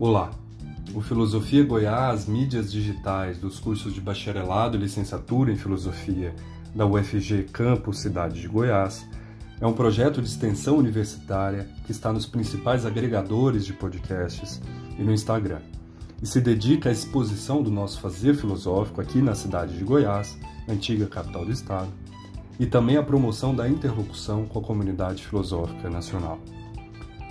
Olá! O Filosofia Goiás, mídias digitais dos cursos de bacharelado e licenciatura em filosofia da UFG Campus Cidade de Goiás é um projeto de extensão universitária que está nos principais agregadores de podcasts e no Instagram, e se dedica à exposição do nosso fazer filosófico aqui na cidade de Goiás, antiga capital do estado, e também à promoção da interlocução com a comunidade filosófica nacional.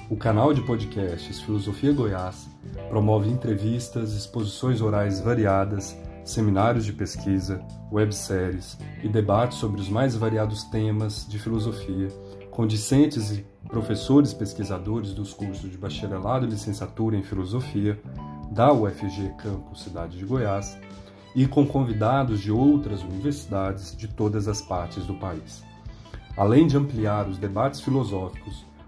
O canal de podcasts Filosofia Goiás promove entrevistas, exposições orais variadas, seminários de pesquisa, webséries e debates sobre os mais variados temas de filosofia, com discentes e professores pesquisadores dos cursos de bacharelado e licenciatura em filosofia da UFG Campus Cidade de Goiás e com convidados de outras universidades de todas as partes do país. Além de ampliar os debates filosóficos,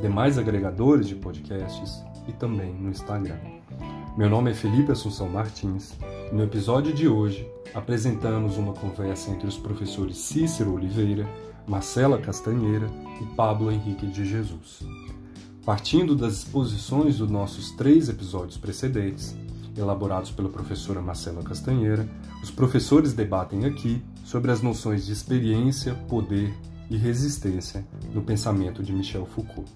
demais agregadores de podcasts e também no Instagram. Meu nome é Felipe Assunção Martins e no episódio de hoje apresentamos uma conversa entre os professores Cícero Oliveira, Marcela Castanheira e Pablo Henrique de Jesus. Partindo das exposições dos nossos três episódios precedentes, elaborados pela professora Marcela Castanheira, os professores debatem aqui sobre as noções de experiência, poder e resistência no pensamento de Michel Foucault.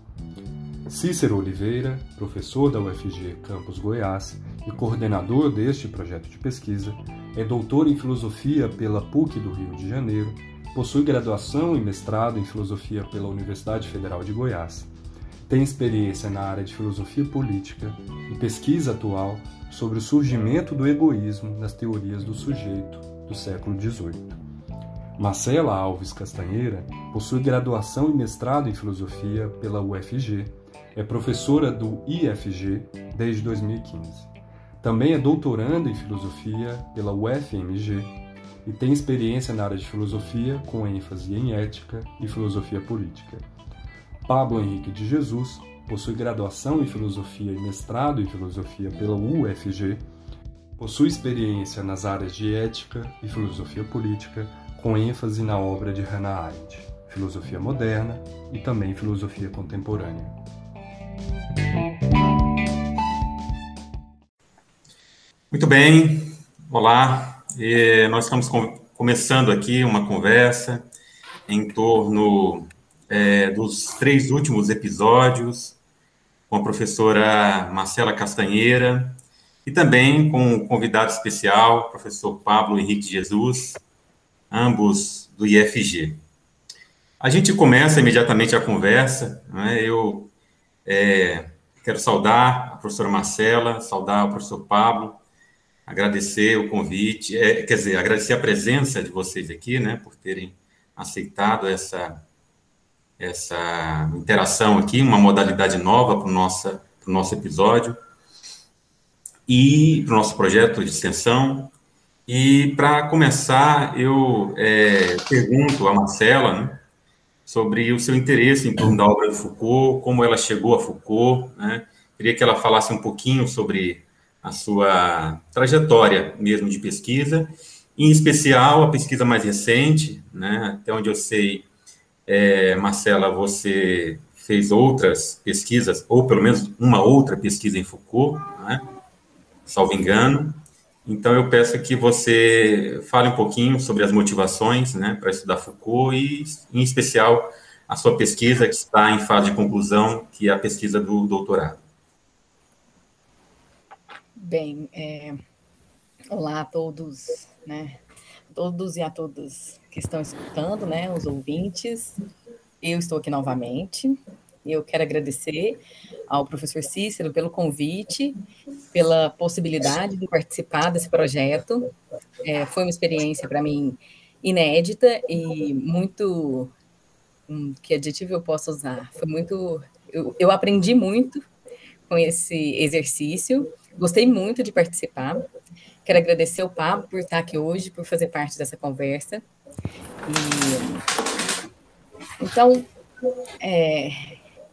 Cícero Oliveira, professor da UFG Campus Goiás e coordenador deste projeto de pesquisa, é doutor em filosofia pela PUC do Rio de Janeiro, possui graduação e mestrado em filosofia pela Universidade Federal de Goiás. Tem experiência na área de filosofia política e pesquisa atual sobre o surgimento do egoísmo nas teorias do sujeito do século XVIII. Marcela Alves Castanheira possui graduação e mestrado em filosofia pela UFG, é professora do IFG desde 2015. Também é doutoranda em filosofia pela UFMG e tem experiência na área de filosofia com ênfase em ética e filosofia política. Pablo Henrique de Jesus possui graduação em filosofia e mestrado em filosofia pela UFG, possui experiência nas áreas de ética e filosofia política com ênfase na obra de Hannah Arendt, filosofia moderna e também filosofia contemporânea. Muito bem, olá. Nós estamos com, começando aqui uma conversa em torno é, dos três últimos episódios com a professora Marcela Castanheira e também com um convidado especial, professor Pablo Henrique Jesus, ambos do IFG. A gente começa imediatamente a conversa, né? eu é, quero saudar a professora Marcela, saudar o professor Pablo, agradecer o convite, é, quer dizer, agradecer a presença de vocês aqui, né, por terem aceitado essa, essa interação aqui, uma modalidade nova para o nosso, nosso episódio e para o nosso projeto de extensão. E, para começar, eu é, pergunto a Marcela né, sobre o seu interesse em torno da obra de Foucault, como ela chegou a Foucault. Né? Queria que ela falasse um pouquinho sobre a sua trajetória mesmo de pesquisa, em especial a pesquisa mais recente, né? até onde eu sei, é, Marcela, você fez outras pesquisas, ou pelo menos uma outra pesquisa em Foucault, né? salvo engano, então, eu peço que você fale um pouquinho sobre as motivações né, para estudar Foucault e, em especial, a sua pesquisa que está em fase de conclusão, que é a pesquisa do doutorado. Bem, é... olá a todos, né? Todos e a todas que estão escutando, né? Os ouvintes. Eu estou aqui novamente. Eu quero agradecer ao professor Cícero pelo convite, pela possibilidade de participar desse projeto. É, foi uma experiência para mim inédita e muito. Que adjetivo eu posso usar? Foi muito. Eu, eu aprendi muito com esse exercício, Gostei muito de participar. Quero agradecer o Pablo por estar aqui hoje, por fazer parte dessa conversa. E, então, é,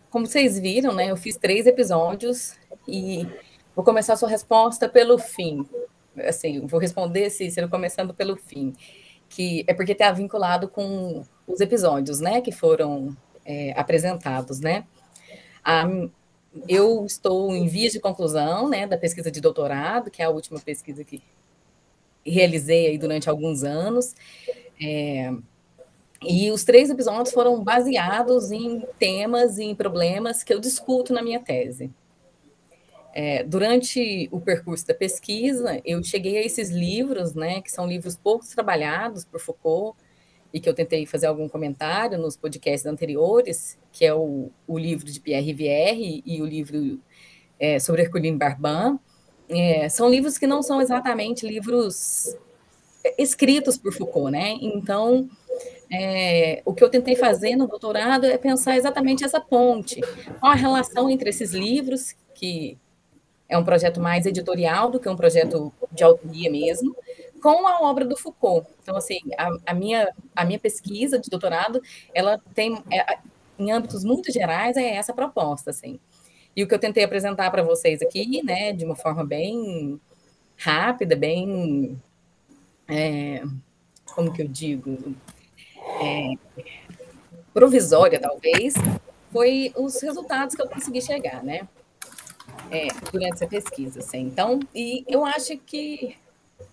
como vocês viram, né, eu fiz três episódios e vou começar a sua resposta pelo fim. Assim, vou responder, Cícero, começando pelo fim, que é porque está vinculado com os episódios, né, que foram é, apresentados, né. A, eu estou em vias de conclusão, né, da pesquisa de doutorado, que é a última pesquisa que realizei aí durante alguns anos. É, e os três episódios foram baseados em temas e em problemas que eu discuto na minha tese. É, durante o percurso da pesquisa, eu cheguei a esses livros, né, que são livros pouco trabalhados por Foucault, e que eu tentei fazer algum comentário nos podcasts anteriores, que é o, o livro de Pierre Rivière e o livro é, sobre Herculine Barban. É, são livros que não são exatamente livros escritos por Foucault, né? Então, é, o que eu tentei fazer no doutorado é pensar exatamente essa ponte. Qual a relação entre esses livros, que é um projeto mais editorial do que um projeto de autoria mesmo, com a obra do Foucault. Então, assim, a, a minha, a minha pesquisa de doutorado, ela tem, é, em âmbitos muito gerais, é essa proposta, assim. E o que eu tentei apresentar para vocês aqui, né, de uma forma bem rápida, bem, é, como que eu digo, é, provisória, talvez, foi os resultados que eu consegui chegar, né? É, durante essa pesquisa, assim. Então, e eu acho que,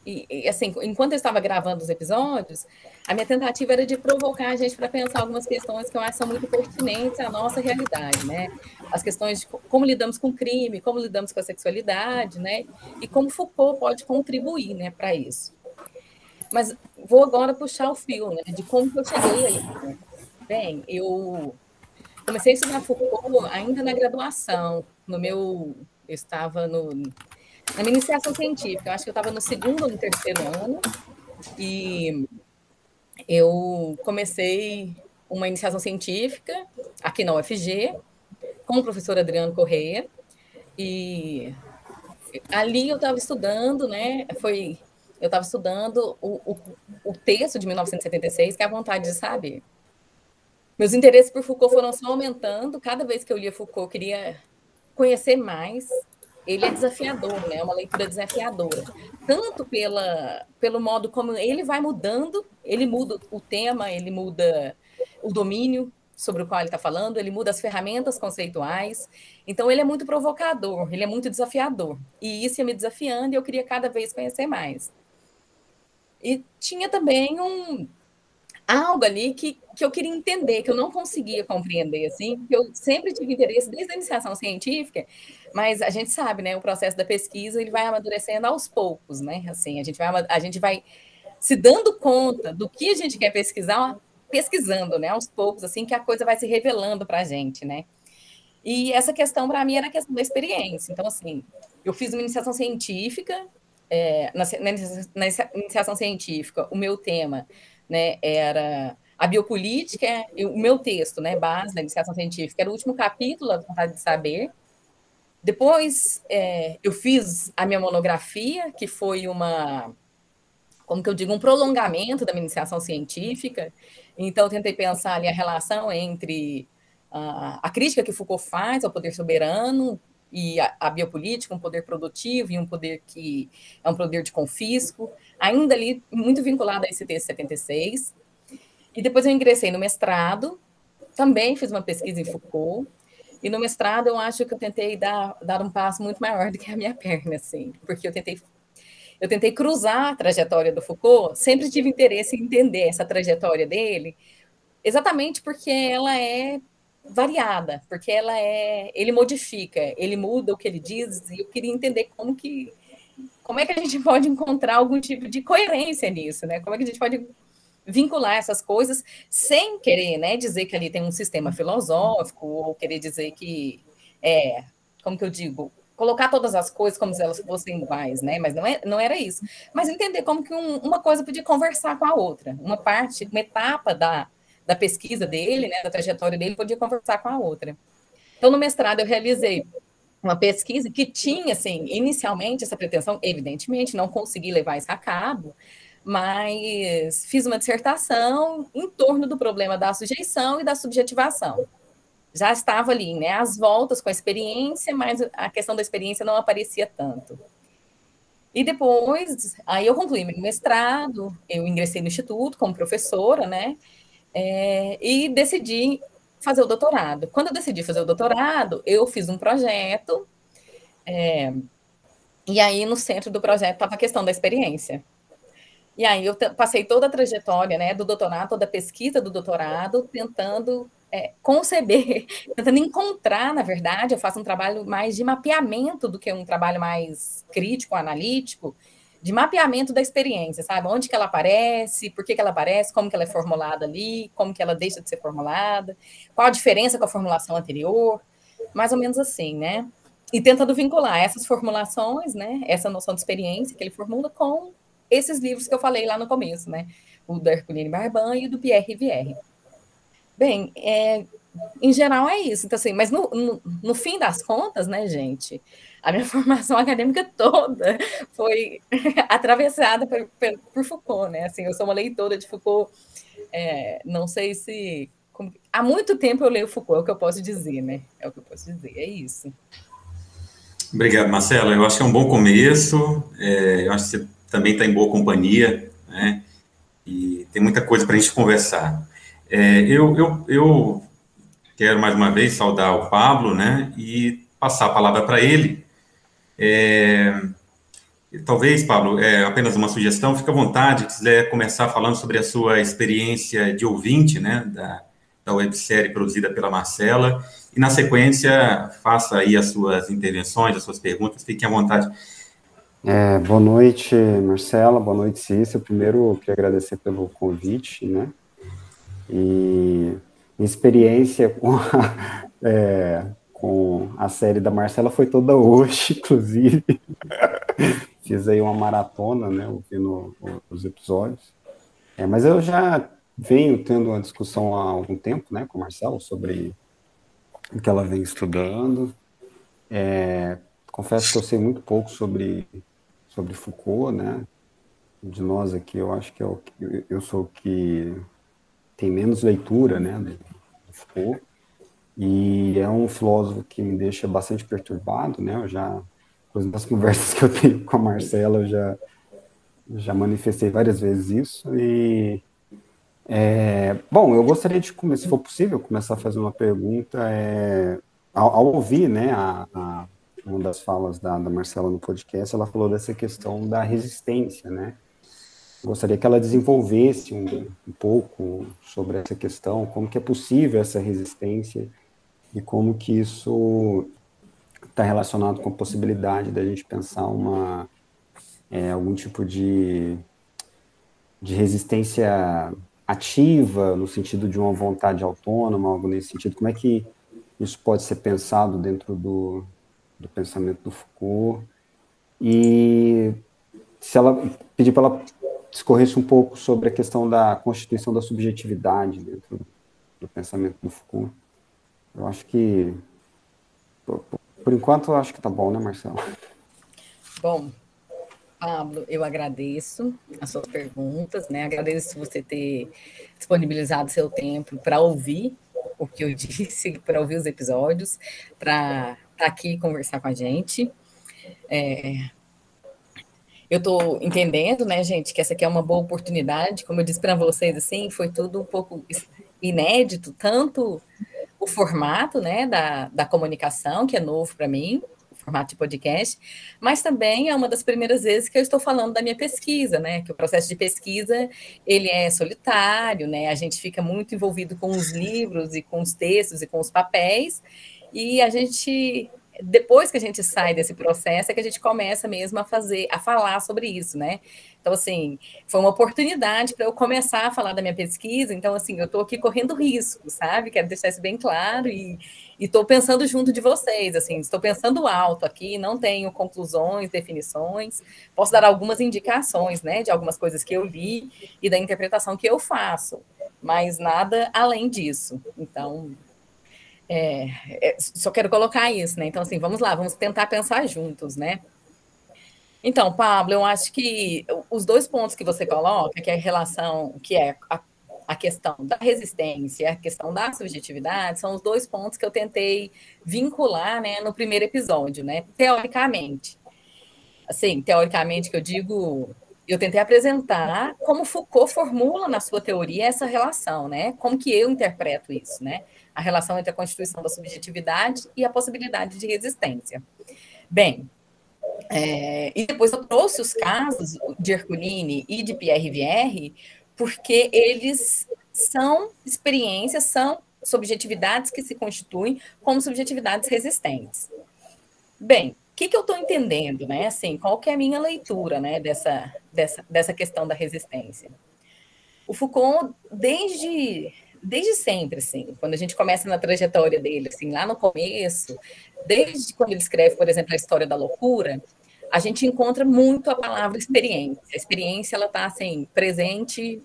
e, e, assim, enquanto eu estava gravando os episódios, a minha tentativa era de provocar a gente para pensar algumas questões que eu acho são muito pertinentes à nossa realidade, né? As questões de como lidamos com o crime, como lidamos com a sexualidade, né? E como Foucault pode contribuir, né, para isso. Mas vou agora puxar o fio, né, de como que eu cheguei aí. Bem, eu comecei a estudar Foucault ainda na graduação. No meu, eu estava no, na minha iniciação científica. Eu acho que eu estava no segundo ou no terceiro ano e eu comecei uma iniciação científica aqui na UFG com o professor Adriano Correia e ali eu estava estudando, né? Foi eu estava estudando o, o, o, texto de 1976, que é a vontade de saber. Meus interesses por Foucault foram só aumentando. Cada vez que eu lia Foucault, eu queria conhecer mais. Ele é desafiador, né? É uma leitura desafiadora. Tanto pela, pelo modo como ele vai mudando, ele muda o tema, ele muda o domínio sobre o qual ele está falando, ele muda as ferramentas conceituais. Então, ele é muito provocador, ele é muito desafiador. E isso ia me desafiando e eu queria cada vez conhecer mais. E tinha também um algo ali que, que eu queria entender, que eu não conseguia compreender, assim, que eu sempre tive interesse desde a iniciação científica, mas a gente sabe, né, o processo da pesquisa, ele vai amadurecendo aos poucos, né, assim, a gente vai, a gente vai se dando conta do que a gente quer pesquisar, pesquisando, né, aos poucos, assim, que a coisa vai se revelando para a gente, né. E essa questão, para mim, era a questão da experiência. Então, assim, eu fiz uma iniciação científica, é, na, na, iniciação científica, o meu tema né, era a biopolítica, o meu texto, né, base da iniciação científica, era o último capítulo, a vontade de saber. Depois, é, eu fiz a minha monografia, que foi uma, como que eu digo, um prolongamento da minha iniciação científica. Então, tentei pensar ali a relação entre a crítica que Foucault faz ao poder soberano, e a, a, biopolítica, um poder produtivo e um poder que é um poder de confisco, ainda ali muito vinculado a esse texto 76. E depois eu ingressei no mestrado, também fiz uma pesquisa em Foucault, e no mestrado eu acho que eu tentei dar, dar um passo muito maior do que a minha perna, assim, porque eu tentei eu tentei cruzar a trajetória do Foucault, sempre tive interesse em entender essa trajetória dele, exatamente porque ela é variada, porque ela é, ele modifica, ele muda o que ele diz, e eu queria entender como que como é que a gente pode encontrar algum tipo de coerência nisso, né? Como é que a gente pode vincular essas coisas sem querer, né, dizer que ali tem um sistema filosófico ou querer dizer que é, como que eu digo, colocar todas as coisas como se elas fossem iguais, né? Mas não, é, não era isso. Mas entender como que um, uma coisa podia conversar com a outra, uma parte, uma etapa da, da pesquisa dele, né, da trajetória dele, podia conversar com a outra. Então, no mestrado, eu realizei uma pesquisa que tinha, assim, inicialmente essa pretensão, evidentemente, não consegui levar isso a cabo, mas fiz uma dissertação em torno do problema da sujeição e da subjetivação. Já estava ali, né, as voltas com a experiência, mas a questão da experiência não aparecia tanto. E depois, aí eu concluí meu mestrado, eu ingressei no instituto como professora, né, é, e decidi fazer o doutorado. Quando eu decidi fazer o doutorado, eu fiz um projeto, é, e aí no centro do projeto estava a questão da experiência. E aí eu passei toda a trajetória né, do doutorado, toda a pesquisa do doutorado, tentando é, conceber, tentando encontrar, na verdade, eu faço um trabalho mais de mapeamento do que um trabalho mais crítico, analítico, de mapeamento da experiência, sabe? Onde que ela aparece, por que, que ela aparece, como que ela é formulada ali, como que ela deixa de ser formulada, qual a diferença com a formulação anterior, mais ou menos assim, né? E tentando vincular essas formulações, né, essa noção de experiência que ele formula com esses livros que eu falei lá no começo, né? O da Herculine Barban e o do Pierre Rivière. Bem, é, em geral é isso. Então, assim, mas no, no, no, fim das contas, né, gente, a minha formação acadêmica toda foi atravessada por, por, por, Foucault, né? Assim, eu sou uma leitora de Foucault, é, não sei se. Como, há muito tempo eu leio Foucault, é o que eu posso dizer, né? É o que eu posso dizer, é isso. Obrigado, Marcela. Eu acho que é um bom começo. É, eu acho que você também está em boa companhia, né? E tem muita coisa para a gente conversar. É, eu, eu, eu quero mais uma vez saudar o Pablo, né? E passar a palavra para ele. É, talvez, Pablo, é apenas uma sugestão, fica à vontade, se quiser começar falando sobre a sua experiência de ouvinte, né, da, da websérie produzida pela Marcela, e na sequência faça aí as suas intervenções, as suas perguntas, fiquem à vontade. É, boa noite, Marcela, boa noite, Cícero. Primeiro, eu queria agradecer pelo convite, né? E experiência com a, é, com a série da Marcela foi toda hoje, inclusive. Fiz aí uma maratona, né, ouvindo os episódios. É, mas eu já venho tendo uma discussão há algum tempo, né, com a Marcela sobre o que ela vem estudando. É, confesso que eu sei muito pouco sobre sobre Foucault, né? De nós aqui, eu acho que é que, eu sou o que tem menos leitura, né, do Foucault. E é um filósofo que me deixa bastante perturbado, né? Eu já das conversas que eu tenho com a Marcela, eu já já manifestei várias vezes isso e é, bom, eu gostaria de, se for possível, começar a fazer uma pergunta é, ao, ao ouvir, né, a, a uma das falas da, da Marcela no podcast, ela falou dessa questão da resistência, né? Gostaria que ela desenvolvesse um, um pouco sobre essa questão, como que é possível essa resistência e como que isso está relacionado com a possibilidade da gente pensar uma é, algum tipo de, de resistência ativa no sentido de uma vontade autônoma, algo nesse sentido. Como é que isso pode ser pensado dentro do, do pensamento do Foucault. E se ela pedir para ela discorresse um pouco sobre a questão da constituição da subjetividade dentro do pensamento do Foucault. Eu acho que, por, por enquanto, eu acho que tá bom, né, Marcelo? Bom, Pablo, eu agradeço as suas perguntas, né? Agradeço você ter disponibilizado seu tempo para ouvir o que eu disse, para ouvir os episódios, para estar tá aqui conversar com a gente. É, eu estou entendendo, né, gente, que essa aqui é uma boa oportunidade. Como eu disse para vocês, assim, foi tudo um pouco inédito, tanto o formato, né, da, da comunicação, que é novo para mim, formato de podcast, mas também é uma das primeiras vezes que eu estou falando da minha pesquisa, né? Que o processo de pesquisa ele é solitário, né? A gente fica muito envolvido com os livros e com os textos e com os papéis, e a gente depois que a gente sai desse processo é que a gente começa mesmo a fazer, a falar sobre isso, né? Então, assim, foi uma oportunidade para eu começar a falar da minha pesquisa. Então, assim, eu estou aqui correndo risco, sabe? Quero deixar isso bem claro e estou pensando junto de vocês, assim, estou pensando alto aqui, não tenho conclusões, definições, posso dar algumas indicações, né, de algumas coisas que eu li e da interpretação que eu faço, mas nada além disso. Então, é, é, só quero colocar isso, né? Então, assim, vamos lá, vamos tentar pensar juntos, né? Então, Pablo, eu acho que os dois pontos que você coloca, que é a relação, que é a, a questão da resistência, a questão da subjetividade, são os dois pontos que eu tentei vincular, né, no primeiro episódio, né? Teoricamente. Assim, teoricamente que eu digo, eu tentei apresentar como Foucault formula na sua teoria essa relação, né? Como que eu interpreto isso, né? A relação entre a constituição da subjetividade e a possibilidade de resistência. Bem, é, e depois eu trouxe os casos de Herculine e de Pierre Vierre, porque eles são experiências, são subjetividades que se constituem como subjetividades resistentes. Bem, o que, que eu estou entendendo, né? Assim, qual que é a minha leitura, né, dessa, dessa, dessa questão da resistência? O Foucault, desde desde sempre, assim, quando a gente começa na trajetória dele, assim, lá no começo, desde quando ele escreve, por exemplo, a história da loucura, a gente encontra muito a palavra experiência. A experiência, ela está, assim, presente,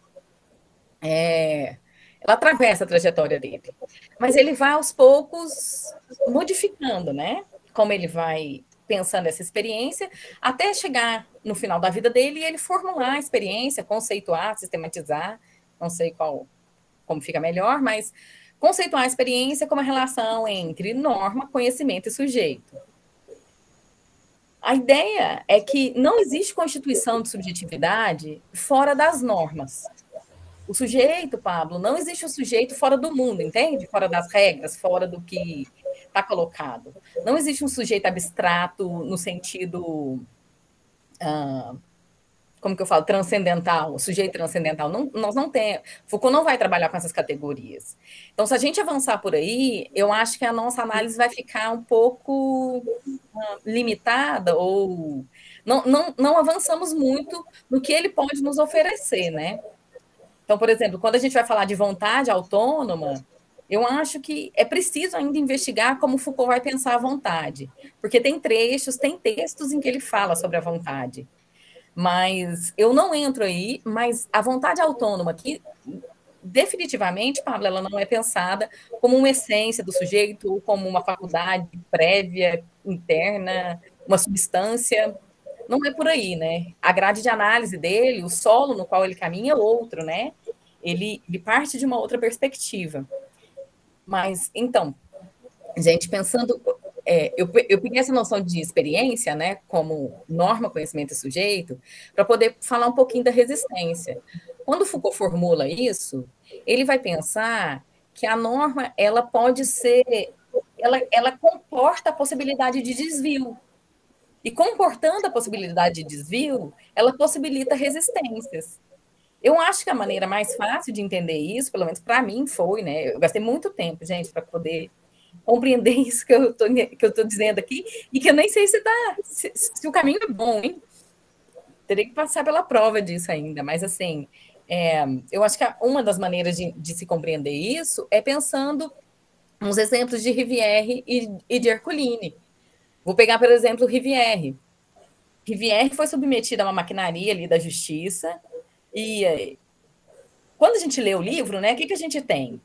é, ela atravessa a trajetória dele. Mas ele vai, aos poucos, modificando, né? Como ele vai pensando essa experiência, até chegar no final da vida dele e ele formular a experiência, conceituar, sistematizar, não sei qual como fica melhor, mas conceituar a experiência como a relação entre norma, conhecimento e sujeito. A ideia é que não existe constituição de subjetividade fora das normas. O sujeito, Pablo, não existe o sujeito fora do mundo, entende? Fora das regras, fora do que está colocado. Não existe um sujeito abstrato no sentido. Uh, como que eu falo, transcendental, sujeito transcendental. Não, nós não temos. Foucault não vai trabalhar com essas categorias. Então, se a gente avançar por aí, eu acho que a nossa análise vai ficar um pouco uh, limitada ou não, não, não avançamos muito no que ele pode nos oferecer, né? Então, por exemplo, quando a gente vai falar de vontade autônoma, eu acho que é preciso ainda investigar como Foucault vai pensar a vontade, porque tem trechos, tem textos em que ele fala sobre a vontade. Mas eu não entro aí, mas a vontade autônoma que definitivamente, Pablo, ela não é pensada como uma essência do sujeito, ou como uma faculdade prévia, interna, uma substância. Não é por aí, né? A grade de análise dele, o solo no qual ele caminha é outro, né? Ele, ele parte de uma outra perspectiva. Mas, então, gente, pensando é, eu, eu peguei essa noção de experiência, né, como norma, conhecimento e sujeito, para poder falar um pouquinho da resistência. Quando Foucault formula isso, ele vai pensar que a norma ela pode ser, ela, ela comporta a possibilidade de desvio. E comportando a possibilidade de desvio, ela possibilita resistências. Eu acho que a maneira mais fácil de entender isso, pelo menos para mim, foi, né? Eu gastei muito tempo, gente, para poder compreender isso que eu tô dizendo aqui, e que eu nem sei se, tá, se, se o caminho é bom, hein? Teria que passar pela prova disso ainda, mas assim, é, eu acho que uma das maneiras de, de, se compreender isso é pensando uns exemplos de Rivière e, e de Herculine. Vou pegar, por exemplo, Rivière. Rivière foi submetida a uma maquinaria ali da justiça, e quando a gente lê o livro, né, o que, que a gente tem?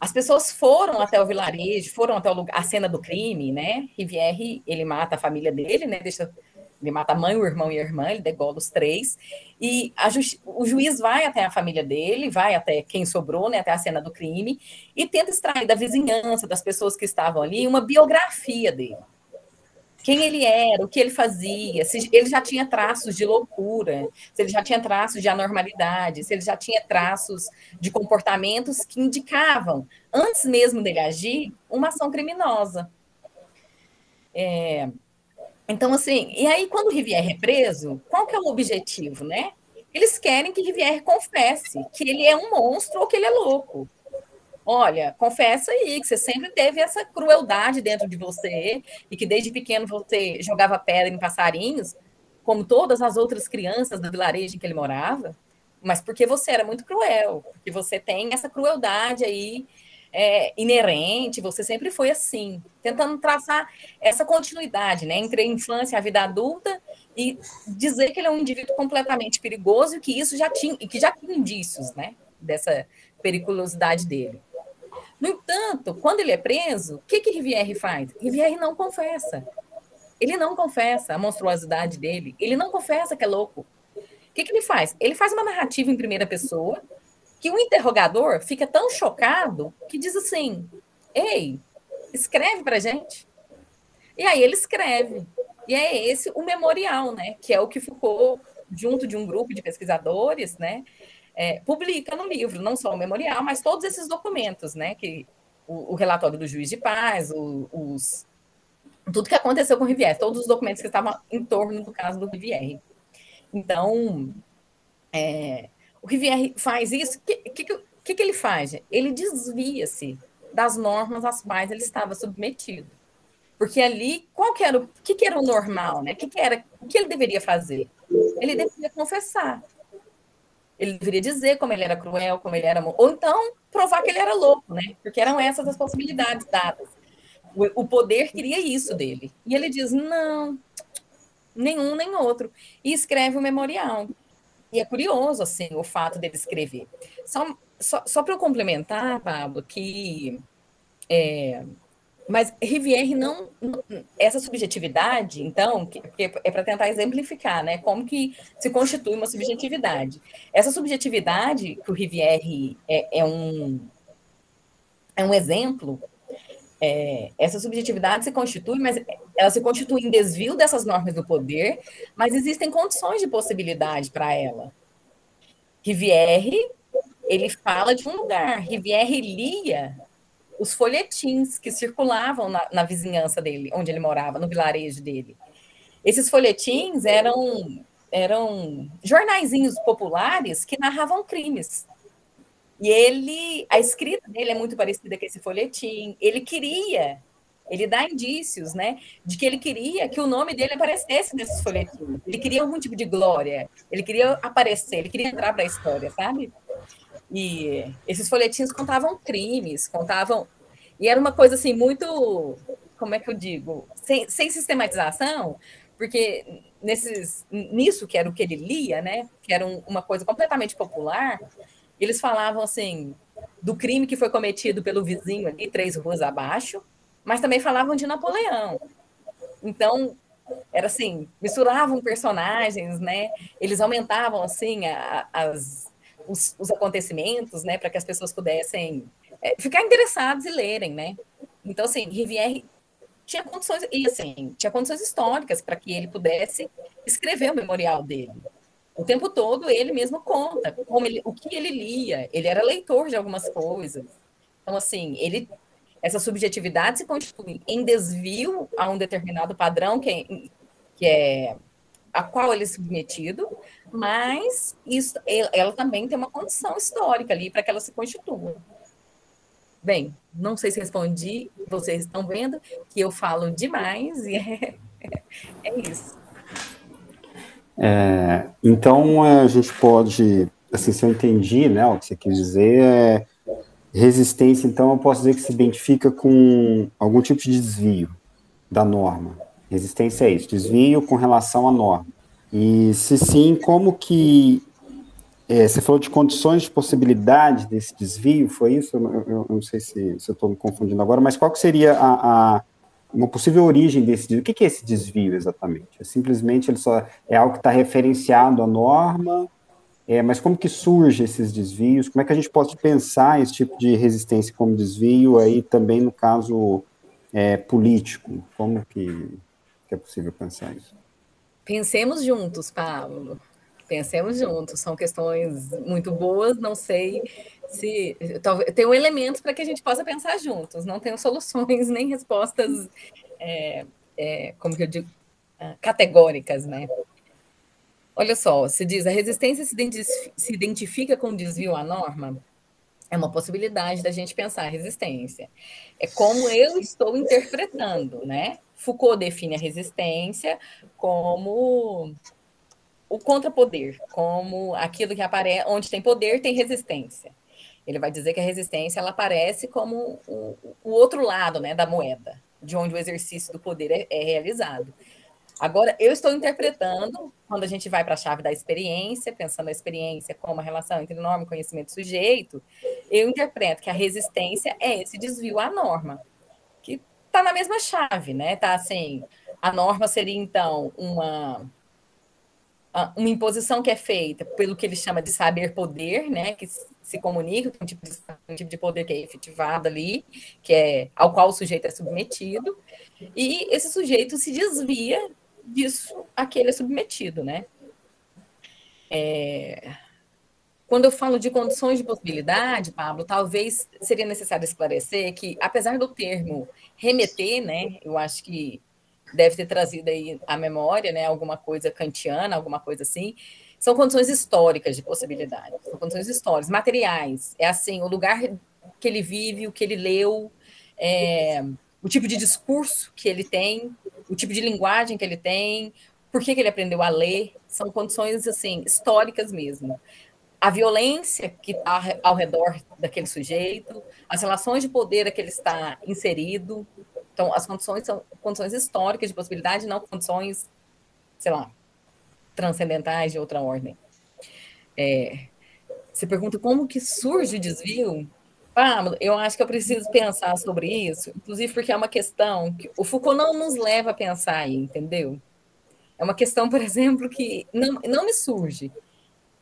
As pessoas foram até o vilarejo, foram até lugar, a cena do crime, né? Rivière, ele mata a família dele, né? Deixa, ele mata a mãe, o irmão e a irmã, ele degola os três. E o juiz vai até a família dele, vai até quem sobrou, né? Até a cena do crime, e tenta extrair da vizinhança, das pessoas que estavam ali, uma biografia dele quem ele era, o que ele fazia, se ele já tinha traços de loucura, se ele já tinha traços de anormalidade, se ele já tinha traços de comportamentos que indicavam, antes mesmo dele agir, uma ação criminosa. É, então, assim, e aí quando o Rivière é preso, qual que é o objetivo, né? Eles querem que Rivière confesse que ele é um monstro ou que ele é louco. Olha, confessa aí que você sempre teve essa crueldade dentro de você e que desde pequeno você jogava pedra em passarinhos, como todas as outras crianças do vilarejo em que ele morava, mas porque você era muito cruel, porque você tem essa crueldade aí é, inerente, você sempre foi assim, tentando traçar essa continuidade né, entre a infância e a vida adulta e dizer que ele é um indivíduo completamente perigoso e que isso já tinha, e que já tinha indícios né, dessa periculosidade dele. No entanto, quando ele é preso, o que que Rivière faz? Rivière não confessa. Ele não confessa a monstruosidade dele. Ele não confessa que é louco. O que, que ele faz? Ele faz uma narrativa em primeira pessoa que o interrogador fica tão chocado que diz assim: Ei, escreve para gente. E aí ele escreve. E é esse o memorial, né? Que é o que Foucault, junto de um grupo de pesquisadores, né? É, publica no livro, não só o memorial, mas todos esses documentos, né? Que o, o relatório do juiz de paz, o, os tudo que aconteceu com o Rivière, todos os documentos que estavam em torno do caso do Rivière. Então, é, o Rivière faz isso. O que, que, que, que ele faz? Ele desvia-se das normas às quais ele estava submetido. Porque ali, qual que era o que, que era o normal, né? O que, que era, o que ele deveria fazer? Ele deveria confessar. Ele deveria dizer como ele era cruel, como ele era, ou então provar que ele era louco, né? Porque eram essas as possibilidades dadas. O, o poder queria isso dele. E ele diz: não, nenhum nem outro. E escreve o memorial. E é curioso, assim, o fato dele escrever. Só, só, só para eu complementar, Pablo, que. É, mas Rivière não, essa subjetividade, então, que, é para tentar exemplificar, né, como que se constitui uma subjetividade. Essa subjetividade que o Rivière é, é um é um exemplo é, essa subjetividade se constitui, mas ela se constitui em desvio dessas normas do poder, mas existem condições de possibilidade para ela. Rivière, ele fala de um lugar. Rivière lia os folhetins que circulavam na, na vizinhança dele, onde ele morava, no vilarejo dele. Esses folhetins eram eram jornaizinhos populares que narravam crimes. E ele, a escrita dele é muito parecida com esse folhetim. Ele queria, ele dá indícios, né, de que ele queria que o nome dele aparecesse nesses folhetins. Ele queria algum tipo de glória. Ele queria aparecer, ele queria entrar para a história, sabe? E esses folhetins contavam crimes, contavam. E era uma coisa assim muito, como é que eu digo, sem, sem sistematização, porque nesses, nisso que era o que ele lia, né, que era um, uma coisa completamente popular, eles falavam assim do crime que foi cometido pelo vizinho ali, três ruas abaixo, mas também falavam de Napoleão. Então, era assim, misturavam personagens, né? Eles aumentavam assim a, as, os, os, acontecimentos, né, para que as pessoas pudessem é, ficar interessados e lerem, né? Então, assim, Rivière tinha condições e assim tinha condições históricas para que ele pudesse escrever o memorial dele. O tempo todo ele mesmo conta como ele, o que ele lia. Ele era leitor de algumas coisas. Então, assim, ele essa subjetividade se constitui em desvio a um determinado padrão que é, que é a qual ele é submetido, mas isso, ela também tem uma condição histórica ali para que ela se constitua. Bem, não sei se respondi, vocês estão vendo que eu falo demais e é, é isso. É, então, a gente pode, assim, se eu entendi, né, o que você quis dizer, é resistência, então, eu posso dizer que se identifica com algum tipo de desvio da norma. Resistência é isso, desvio com relação à norma. E se sim, como que é, você falou de condições de possibilidade desse desvio, foi isso? Eu, eu, não sei se, se eu estou me confundindo agora, mas qual que seria a, a uma possível origem desse desvio. O que é esse desvio exatamente? É simplesmente ele só é algo que está referenciado à norma, é, mas como que surge esses desvios? Como é que a gente pode pensar esse tipo de resistência como desvio aí também no caso é, político? Como que, que é possível pensar isso? Pensemos juntos, Pablo. Pensemos juntos. São questões muito boas. Não sei se tenho elementos para que a gente possa pensar juntos. Não tenho soluções nem respostas, é, é, como que eu digo, ah, categóricas, né? Olha só, se diz a resistência se identifica com desvio à norma, é uma possibilidade da gente pensar a resistência. É como eu estou interpretando, né? Foucault define a resistência como o contrapoder, como aquilo que aparece, onde tem poder tem resistência. Ele vai dizer que a resistência ela aparece como o, o outro lado né, da moeda, de onde o exercício do poder é, é realizado. Agora, eu estou interpretando, quando a gente vai para a chave da experiência, pensando a experiência como a relação entre norma, conhecimento e sujeito, eu interpreto que a resistência é esse desvio à norma, está na mesma chave, né? Tá assim, a norma seria então uma uma imposição que é feita pelo que ele chama de saber-poder, né, que se comunica, um tipo, de, um tipo de poder que é efetivado ali, que é ao qual o sujeito é submetido, e esse sujeito se desvia disso a que ele é submetido, né. É... Quando eu falo de condições de possibilidade, Pablo, talvez seria necessário esclarecer que, apesar do termo remeter, né, eu acho que deve ter trazido aí a memória, né, alguma coisa kantiana, alguma coisa assim, são condições históricas de possibilidade, são condições históricas, materiais, é assim, o lugar que ele vive, o que ele leu, é, o tipo de discurso que ele tem, o tipo de linguagem que ele tem, por que, que ele aprendeu a ler, são condições, assim, históricas mesmo. A violência que está ao redor daquele sujeito, as relações de poder a que ele está inserido, então, as condições são condições históricas de possibilidade, não condições, sei lá, transcendentais de outra ordem. É, você pergunta como que surge o desvio? Pablo, eu acho que eu preciso pensar sobre isso, inclusive porque é uma questão que o Foucault não nos leva a pensar aí, entendeu? É uma questão, por exemplo, que não, não me surge.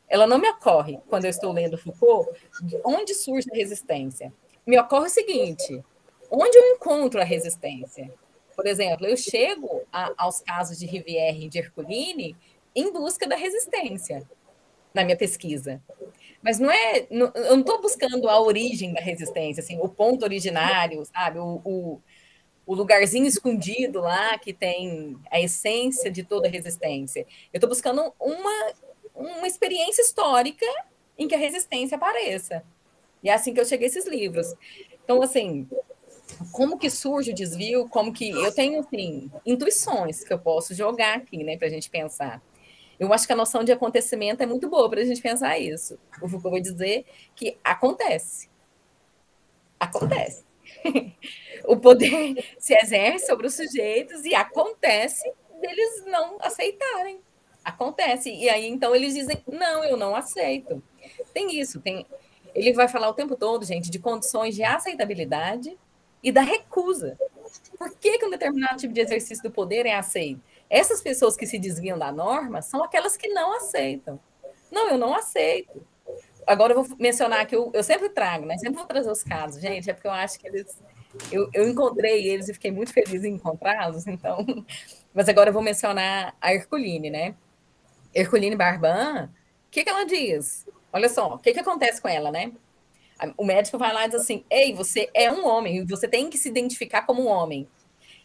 Ela não me ocorre quando eu estou lendo Foucault. Onde surge a resistência? Me ocorre o seguinte: onde eu encontro a resistência? Por exemplo, eu chego a, aos casos de Rivière e de Herculine em busca da resistência na minha pesquisa. Mas não é, não, eu não estou buscando a origem da resistência, assim, o ponto originário, sabe, o, o, o lugarzinho escondido lá que tem a essência de toda resistência. Eu estou buscando uma, uma experiência histórica em que a resistência apareça. E é assim que eu cheguei a esses livros. Então, assim, como que surge o desvio, como que eu tenho assim, intuições que eu posso jogar aqui, né, para a gente pensar. Eu acho que a noção de acontecimento é muito boa para a gente pensar isso. O Foucault vai dizer que acontece. Acontece. o poder se exerce sobre os sujeitos e acontece deles não aceitarem. Acontece. E aí, então, eles dizem: não, eu não aceito. Tem isso, tem. Ele vai falar o tempo todo, gente, de condições de aceitabilidade e da recusa. Por que, que um determinado tipo de exercício do poder é aceito? Essas pessoas que se desviam da norma são aquelas que não aceitam. Não, eu não aceito. Agora eu vou mencionar que eu, eu sempre trago, né? Sempre vou trazer os casos, gente, é porque eu acho que eles. Eu, eu encontrei eles e fiquei muito feliz em encontrá-los, então. Mas agora eu vou mencionar a Herculine, né? Herculine Barban, o que, que ela diz? Olha só, o que, que acontece com ela, né? O médico vai lá e diz assim: Ei, você é um homem, você tem que se identificar como um homem.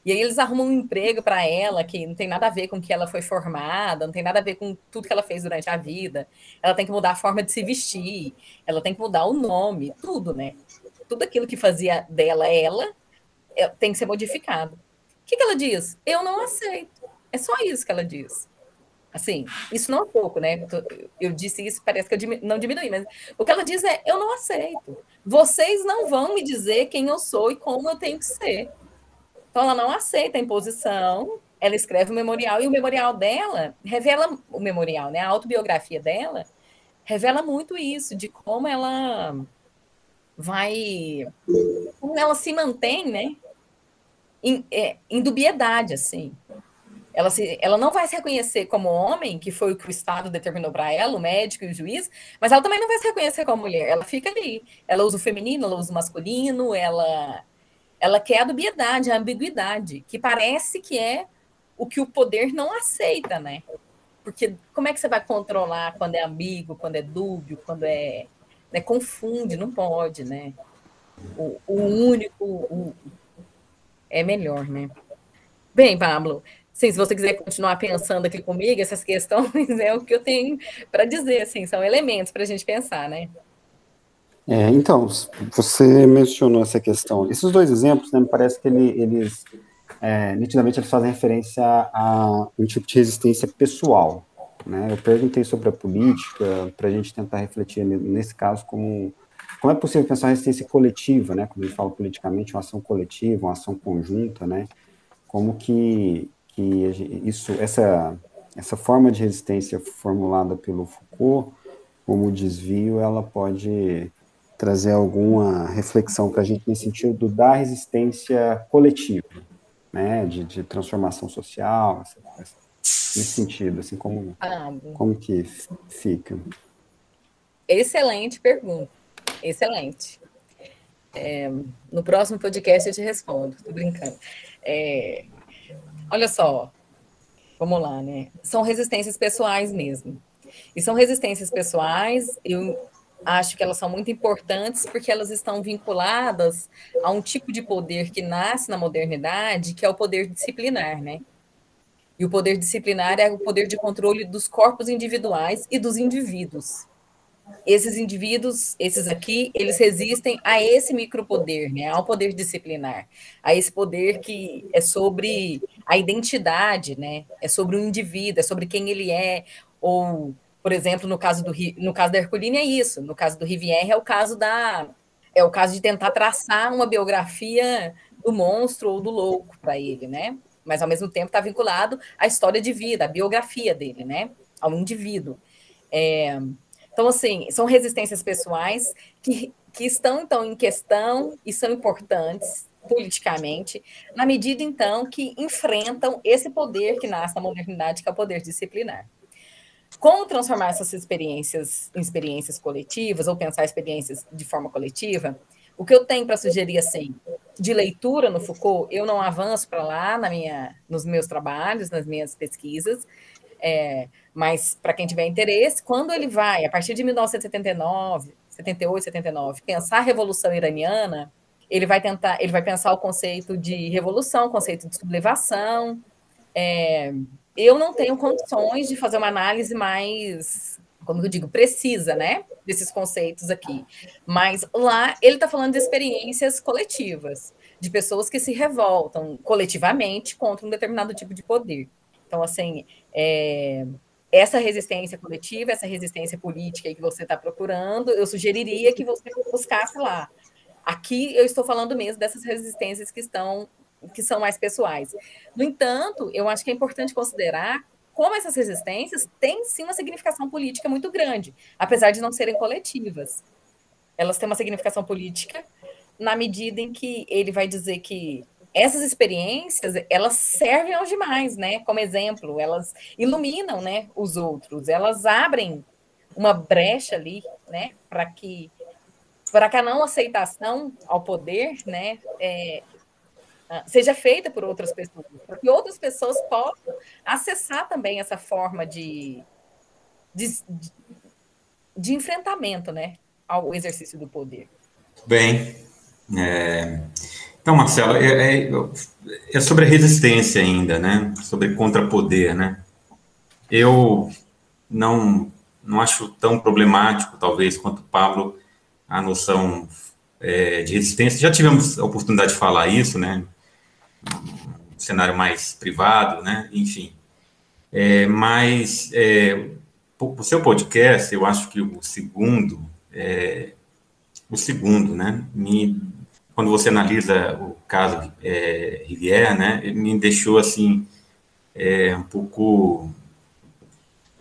E aí eles arrumam um emprego para ela que não tem nada a ver com que ela foi formada, não tem nada a ver com tudo que ela fez durante a vida. Ela tem que mudar a forma de se vestir, ela tem que mudar o nome, tudo, né? Tudo aquilo que fazia dela ela é, tem que ser modificado. O que, que ela diz? Eu não aceito. É só isso que ela diz. Assim, isso não é pouco, né? Eu disse isso, parece que eu não diminui, mas o que ela diz é: eu não aceito. Vocês não vão me dizer quem eu sou e como eu tenho que ser. Então, ela não aceita a imposição, ela escreve o memorial, e o memorial dela revela o memorial, né? A autobiografia dela revela muito isso, de como ela vai. como ela se mantém, né? Em, é, em dubiedade, assim. Ela, se, ela não vai se reconhecer como homem, que foi o que o Estado determinou para ela, o médico e o juiz, mas ela também não vai se reconhecer como mulher. Ela fica ali. Ela usa o feminino, ela usa o masculino, ela, ela quer a dubiedade, a ambiguidade, que parece que é o que o poder não aceita, né? Porque como é que você vai controlar quando é ambíguo, quando é dúbio, quando é. Né, confunde, não pode, né? O, o único o, é melhor, né? Bem, Pablo, Sim, se você quiser continuar pensando aqui comigo, essas questões é o que eu tenho para dizer, assim, são elementos para a gente pensar, né? É, então, você mencionou essa questão. Esses dois exemplos, né, me parece que ele, eles, é, nitidamente, eles fazem referência a um tipo de resistência pessoal. Né? Eu perguntei sobre a política, para a gente tentar refletir nesse caso como, como é possível pensar resistência coletiva, né? Quando a gente fala politicamente, uma ação coletiva, uma ação conjunta, né? Como que que isso, essa, essa forma de resistência formulada pelo Foucault como desvio, ela pode trazer alguma reflexão para a gente nesse sentido da resistência coletiva, né, de, de transformação social, nesse sentido, assim, como, como que fica? Excelente pergunta, excelente. É, no próximo podcast eu te respondo, tô brincando. É, olha só, vamos lá, né? São resistências pessoais mesmo. E são resistências pessoais, eu acho que elas são muito importantes porque elas estão vinculadas a um tipo de poder que nasce na modernidade, que é o poder disciplinar, né? E o poder disciplinar é o poder de controle dos corpos individuais e dos indivíduos. Esses indivíduos, esses aqui, eles resistem a esse micropoder, né? Ao poder disciplinar, a esse poder que é sobre a identidade, né? É sobre o indivíduo, é sobre quem ele é, ou por exemplo, no caso do no caso da Herculine é isso, no caso do Rivière é o caso da é o caso de tentar traçar uma biografia do monstro ou do louco para ele, né? Mas ao mesmo tempo está vinculado à história de vida, à biografia dele, né? Ao indivíduo. É, então, assim, são resistências pessoais que, que estão, então, em questão e são importantes politicamente, na medida, então, que enfrentam esse poder que nasce na modernidade, que é o poder disciplinar. Como transformar essas experiências em experiências coletivas, ou pensar experiências de forma coletiva? O que eu tenho para sugerir, assim, de leitura no Foucault, eu não avanço para lá na minha, nos meus trabalhos, nas minhas pesquisas, é, mas para quem tiver interesse, quando ele vai, a partir de 1979, 78, 79, pensar a Revolução Iraniana, ele vai tentar, ele vai pensar o conceito de revolução, o conceito de sublevação, é, eu não tenho condições de fazer uma análise mais, como eu digo, precisa, né, desses conceitos aqui. Mas lá ele está falando de experiências coletivas, de pessoas que se revoltam coletivamente contra um determinado tipo de poder. Então, assim, é, essa resistência coletiva, essa resistência política que você está procurando, eu sugeriria que você buscasse lá. Aqui eu estou falando mesmo dessas resistências que estão que são mais pessoais. No entanto, eu acho que é importante considerar como essas resistências têm sim uma significação política muito grande, apesar de não serem coletivas. Elas têm uma significação política na medida em que ele vai dizer que essas experiências elas servem aos demais, né? Como exemplo, elas iluminam, né, os outros, elas abrem uma brecha ali, né, para que para que a não aceitação ao poder, né, é, ah, seja feita por outras pessoas, que outras pessoas possam acessar também essa forma de, de, de enfrentamento né, ao exercício do poder. Bem, é, então, Marcelo, é, é, é, sobre a resistência ainda, né? Sobre contrapoder, né? Eu não, não acho tão problemático, talvez, quanto o Pablo, a noção é, de resistência. Já tivemos a oportunidade de falar isso, né? um cenário mais privado, né? Enfim. É, mas é, o seu podcast, eu acho que o segundo, é, o segundo, né? Me, quando você analisa o caso é, Rivière, né? Me deixou assim é, um pouco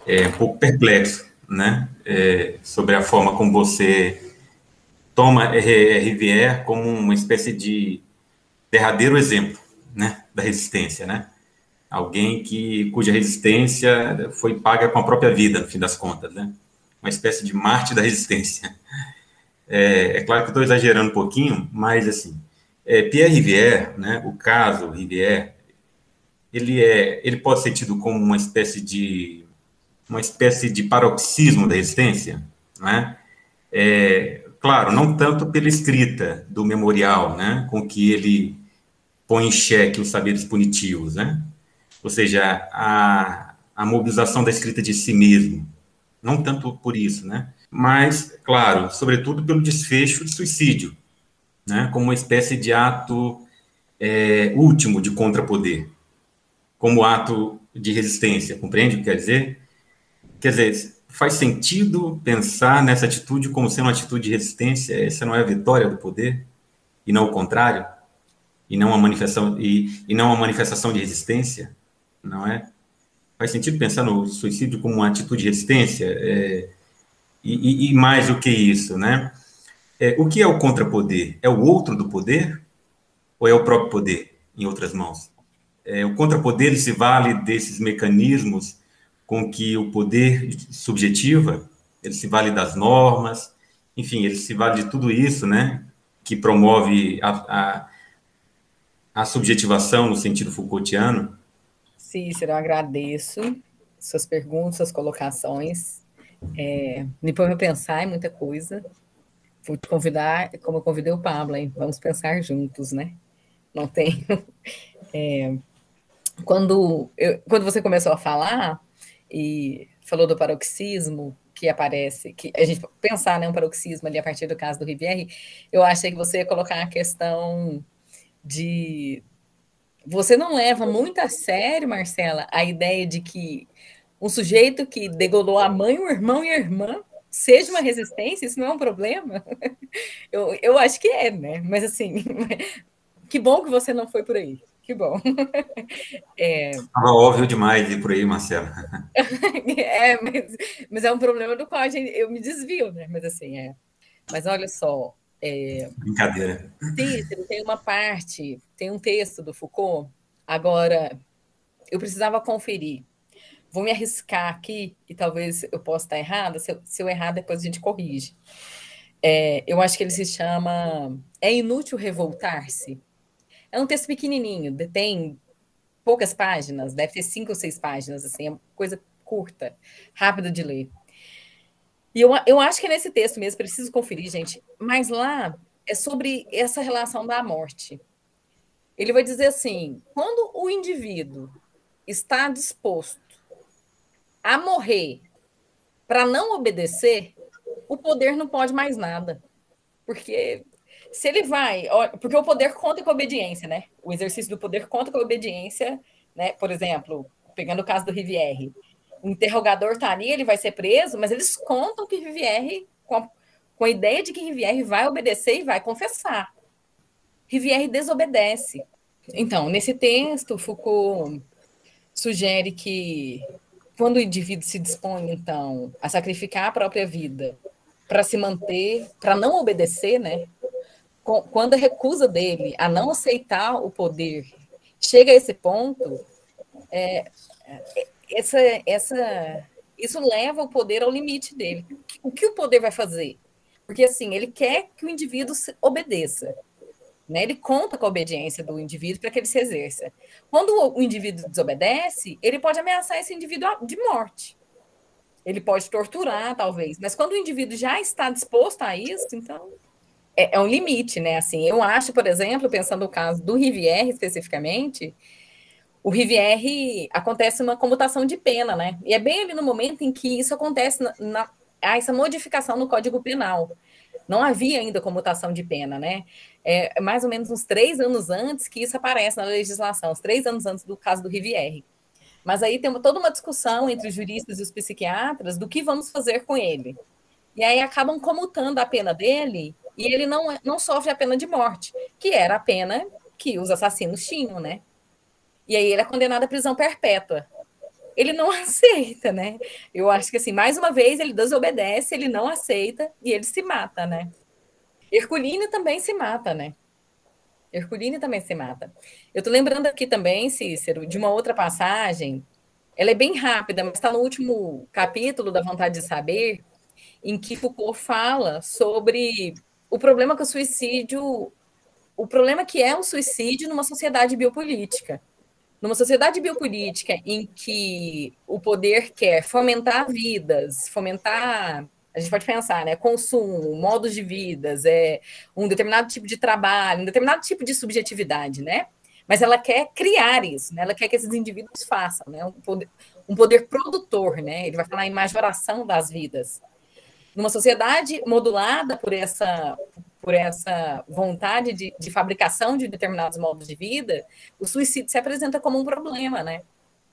é, um pouco perplexo, né? É, sobre a forma como você toma é, Rivière como uma espécie de derradeiro exemplo né, da resistência, né? Alguém que cuja resistência foi paga com a própria vida, no fim das contas, né? Uma espécie de Marte da resistência. É, é claro que estou exagerando um pouquinho, mas assim, é, Pierre Rivière, né? O caso Rivière, ele é, ele pode ser tido como uma espécie de uma espécie de paroxismo da resistência, né? É, claro, não tanto pela escrita do memorial, né, com que ele põe em xeque os saberes punitivos, né? Ou seja, a, a mobilização da escrita de si mesmo. Não tanto por isso, né? Mas, claro, sobretudo pelo desfecho de suicídio, né? Como uma espécie de ato é, último de contrapoder, como ato de resistência, compreende o que quer dizer? Quer dizer, faz sentido pensar nessa atitude como sendo uma atitude de resistência? Essa não é a vitória do poder? E não o contrário? e não uma manifestação e, e não uma manifestação de resistência, não é? Faz sentido pensar no suicídio como uma atitude de resistência é, e, e, mais do que isso, né? É, o que é o contrapoder? É o outro do poder? Ou é o próprio poder, em outras mãos? É, o contrapoder se vale desses mecanismos com que o poder subjetiva, ele se vale das normas, enfim, ele se vale de tudo isso, né? Que promove a, a, a subjetivação no sentido Foucaultiano. Cícero, agradeço suas perguntas, suas colocações. É, me põe a pensar em muita coisa. Vou te convidar, como eu convidei o Pablo, hein? vamos pensar juntos, né? Não tenho. É, quando, eu, quando você começou a falar e falou do paroxismo que aparece, que a gente pensar né, um paroxismo ali a partir do caso do Rivière, eu achei que você ia colocar a questão de você não leva muito a sério, Marcela, a ideia de que um sujeito que degolou a mãe, o irmão e a irmã seja uma resistência, isso não é um problema? Eu, eu acho que é, né? Mas assim, que bom que você não foi por aí. Que bom. É... Estava óbvio demais ir por aí, Marcela. é, mas, mas é um problema do qual gente, eu me desvio, né? Mas assim, é. Mas olha só. É... Brincadeira. Cícero, tem uma parte, tem um texto do Foucault. Agora, eu precisava conferir vou me arriscar aqui, e talvez eu possa estar errada, se eu, se eu errar, depois a gente corrige. É, eu acho que ele se chama É Inútil Revoltar-se. É um texto pequenininho, tem poucas páginas, deve ter cinco ou seis páginas, assim, é uma coisa curta, rápida de ler. E eu, eu acho que é nesse texto mesmo, preciso conferir, gente, mas lá é sobre essa relação da morte. Ele vai dizer assim: quando o indivíduo está disposto a morrer para não obedecer, o poder não pode mais nada. Porque se ele vai. Porque o poder conta com a obediência, né? O exercício do poder conta com a obediência, né? Por exemplo, pegando o caso do Rivière. O interrogador está ali, ele vai ser preso, mas eles contam que Rivière, com a, com a ideia de que Rivière vai obedecer e vai confessar. Rivière desobedece. Então, nesse texto, Foucault sugere que quando o indivíduo se dispõe, então, a sacrificar a própria vida para se manter, para não obedecer, né? Quando a recusa dele a não aceitar o poder chega a esse ponto, é, essa, essa, isso leva o poder ao limite dele. O que o poder vai fazer? Porque, assim, ele quer que o indivíduo obedeça. Né? Ele conta com a obediência do indivíduo para que ele se exerça. Quando o indivíduo desobedece, ele pode ameaçar esse indivíduo de morte. Ele pode torturar, talvez. Mas quando o indivíduo já está disposto a isso, então é, é um limite, né? Assim, eu acho, por exemplo, pensando no caso do Rivière especificamente, o Rivière acontece uma comutação de pena, né? E é bem ali no momento em que isso acontece na, na essa modificação no Código Penal. Não havia ainda comutação de pena, né? É mais ou menos uns três anos antes que isso aparece na legislação, uns três anos antes do caso do Rivière. Mas aí tem toda uma discussão entre os juristas e os psiquiatras do que vamos fazer com ele. E aí acabam comutando a pena dele e ele não, não sofre a pena de morte, que era a pena que os assassinos tinham, né? E aí ele é condenado à prisão perpétua ele não aceita, né? Eu acho que assim, mais uma vez ele desobedece, ele não aceita e ele se mata, né? Herculine também se mata, né? Herculine também se mata. Eu tô lembrando aqui também, Cícero, de uma outra passagem. Ela é bem rápida, mas está no último capítulo da Vontade de Saber, em que Foucault fala sobre o problema que o suicídio, o problema que é o suicídio numa sociedade biopolítica. Numa sociedade biopolítica em que o poder quer fomentar vidas, fomentar a gente pode pensar, né? Consumo, modos de vidas, é um determinado tipo de trabalho, um determinado tipo de subjetividade, né? Mas ela quer criar isso, né? Ela quer que esses indivíduos façam, né? Um poder, um poder produtor, né? Ele vai falar em majoração das vidas. Numa sociedade modulada por essa por essa vontade de, de fabricação de determinados modos de vida, o suicídio se apresenta como um problema, né?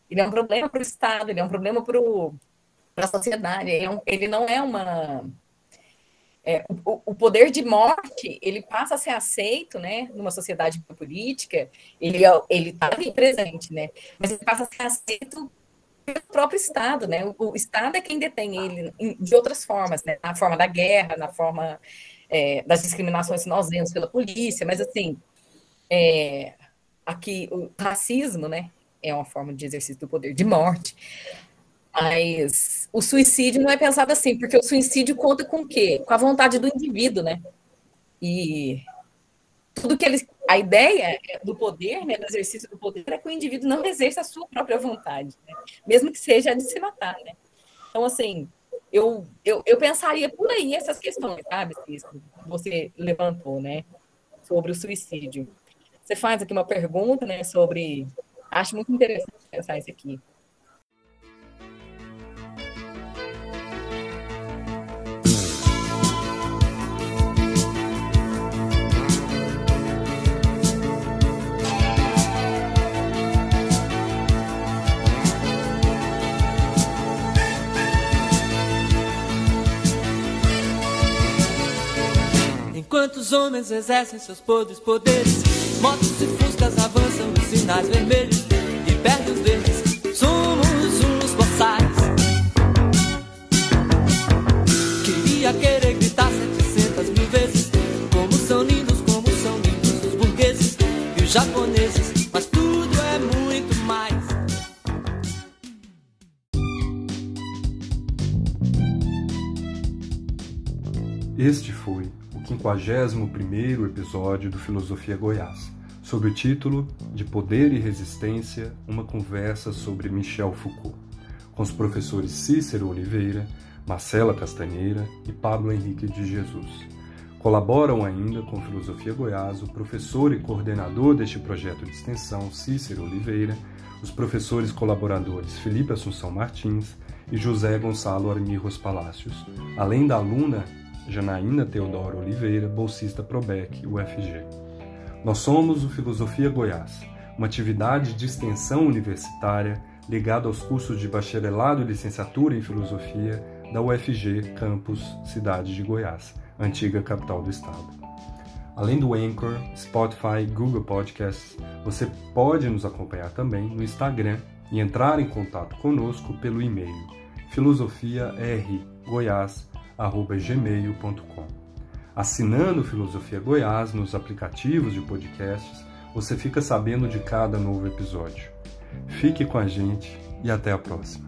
Ele é um problema para o Estado, ele é um problema para a sociedade, ele, é um, ele, não é uma... É, o, o, poder de morte, ele passa a ser aceito, né, numa sociedade política, ele é, ele está ali presente, né, mas ele passa a ser aceito pelo próprio Estado, né, o, o Estado é quem detém ele de outras formas, né, na forma da guerra, na forma é, das discriminações que nós vemos pela polícia, mas assim, é, aqui o racismo, né, é uma forma de exercício do poder de morte, mas o suicídio não é pensado assim, porque o suicídio conta com o quê? Com a vontade do indivíduo, né? E tudo que ele. A ideia do poder, né, do exercício do poder, é que o indivíduo não exerça a sua própria vontade, né? mesmo que seja de se matar, né? Então, assim, eu, eu, eu pensaria por aí essas questões, sabe, Cisco? Você levantou, né? Sobre o suicídio. Você faz aqui uma pergunta, né, sobre. Acho muito interessante pensar isso aqui. Enquanto os homens exercem seus podres poderes, motos e fuscas avançam os sinais vermelhos e perdem os verdes. Somos uns boçais. Queria querer gritar 700 mil vezes como são lindos, como são lindos os burgueses e os japoneses, mas tudo é muito mais. Este foi 51º episódio do Filosofia Goiás, sob o título de Poder e Resistência, uma conversa sobre Michel Foucault, com os professores Cícero Oliveira, Marcela Castanheira e Pablo Henrique de Jesus. Colaboram ainda com Filosofia Goiás o professor e coordenador deste projeto de extensão, Cícero Oliveira, os professores colaboradores Felipe Assunção Martins e José Gonçalo Armirros Palácios, além da aluna Janaína Teodoro Oliveira, bolsista Probec, UFG. Nós somos o Filosofia Goiás, uma atividade de extensão universitária ligada aos cursos de bacharelado e licenciatura em filosofia da UFG Campus Cidade de Goiás, antiga capital do estado. Além do Anchor, Spotify, Google Podcasts, você pode nos acompanhar também no Instagram e entrar em contato conosco pelo e-mail filosofiargoiás.com gmail.com. Assinando Filosofia Goiás nos aplicativos de podcasts, você fica sabendo de cada novo episódio. Fique com a gente e até a próxima.